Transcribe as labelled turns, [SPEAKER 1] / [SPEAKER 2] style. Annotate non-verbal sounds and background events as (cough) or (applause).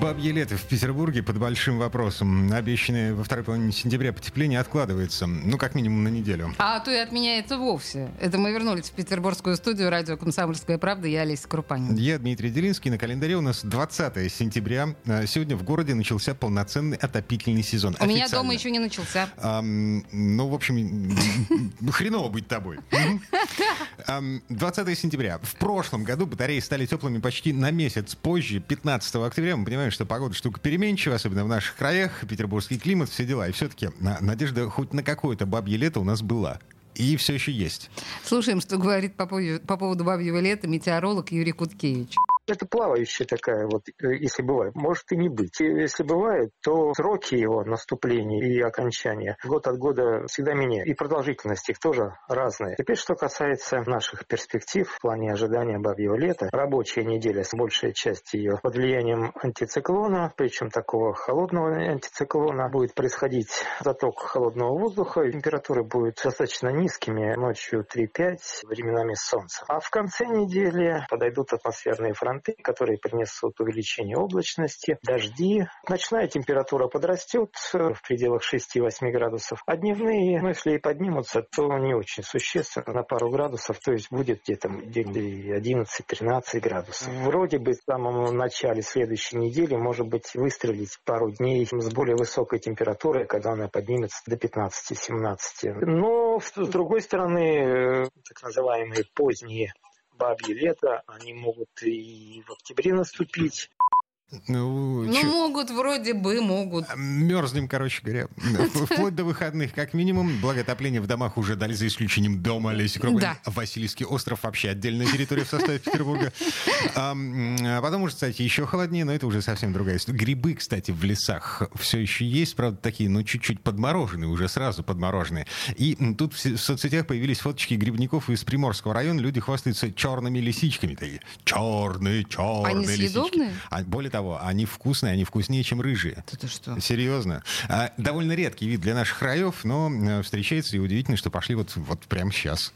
[SPEAKER 1] Бабье лето в Петербурге под большим вопросом. Обещанное во второй половине сентября потепление откладывается. Ну, как минимум на неделю.
[SPEAKER 2] А то и отменяется вовсе. Это мы вернулись в петербургскую студию радио «Комсомольская правда». Я Олеся Крупанин.
[SPEAKER 1] Я Дмитрий Делинский. На календаре у нас 20 сентября. А, Сегодня в городе начался полноценный отопительный сезон.
[SPEAKER 2] У меня
[SPEAKER 1] Официально.
[SPEAKER 2] дома еще не начался.
[SPEAKER 1] Ам, ну, в общем, (laughs) хреново быть тобой. Мгм. Ам, 20 сентября. В прошлом году батареи стали теплыми почти на месяц позже, 15 октября. Мы понимаем, что погода штука переменчивая, особенно в наших краях, петербургский климат, все дела. И все-таки надежда хоть на какое-то бабье лето у нас была. И все еще есть.
[SPEAKER 2] Слушаем, что говорит по поводу, по поводу бабьего лета метеоролог Юрий Куткевич.
[SPEAKER 3] Это плавающая такая вот, э, если бывает. Может и не быть. И Если бывает, то сроки его наступления и окончания год от года всегда меняют. И продолжительность их тоже разная. Теперь, что касается наших перспектив в плане ожидания бабьего лета. Рабочая неделя, с большая часть ее под влиянием антициклона, причем такого холодного антициклона, будет происходить заток холодного воздуха. Температуры будут достаточно низкими, ночью 3-5, временами солнце. А в конце недели подойдут атмосферные фронты, которые принесут увеличение облачности, дожди. Ночная температура подрастет э, в пределах 6-8 градусов, а дневные, ну, если и поднимутся, то не очень существенно, на пару градусов, то есть будет где-то день 11-13 градусов. Вроде бы в самом начале следующей недели, может быть, выстрелить пару дней с более высокой температурой, когда она поднимется до 15-17. Но, с другой стороны, э, так называемые поздние бабье лето, они могут и в октябре наступить.
[SPEAKER 1] Ну,
[SPEAKER 2] Ну,
[SPEAKER 1] чё-
[SPEAKER 2] могут, вроде бы, могут.
[SPEAKER 1] Мерзнем, короче говоря. (laughs) Вплоть до выходных, как минимум. Благо, отопление в домах уже дали за исключением дома Олеси Круглой.
[SPEAKER 2] Да.
[SPEAKER 1] Васильевский остров вообще отдельная территория в составе Петербурга. А, а потом уже, кстати, еще холоднее, но это уже совсем другая история. Грибы, кстати, в лесах все еще есть, правда, такие, ну, чуть-чуть подмороженные, уже сразу подмороженные. И тут в соцсетях появились фоточки грибников из Приморского района. Люди хвастаются черными лисичками. Такие, черные, черные
[SPEAKER 2] Они
[SPEAKER 1] лисички.
[SPEAKER 2] съедобные?
[SPEAKER 1] А более того, они вкусные, они вкуснее, чем рыжие.
[SPEAKER 2] Это что?
[SPEAKER 1] Серьезно. А, довольно редкий вид для наших краев, но э, встречается и удивительно, что пошли вот, вот прямо сейчас.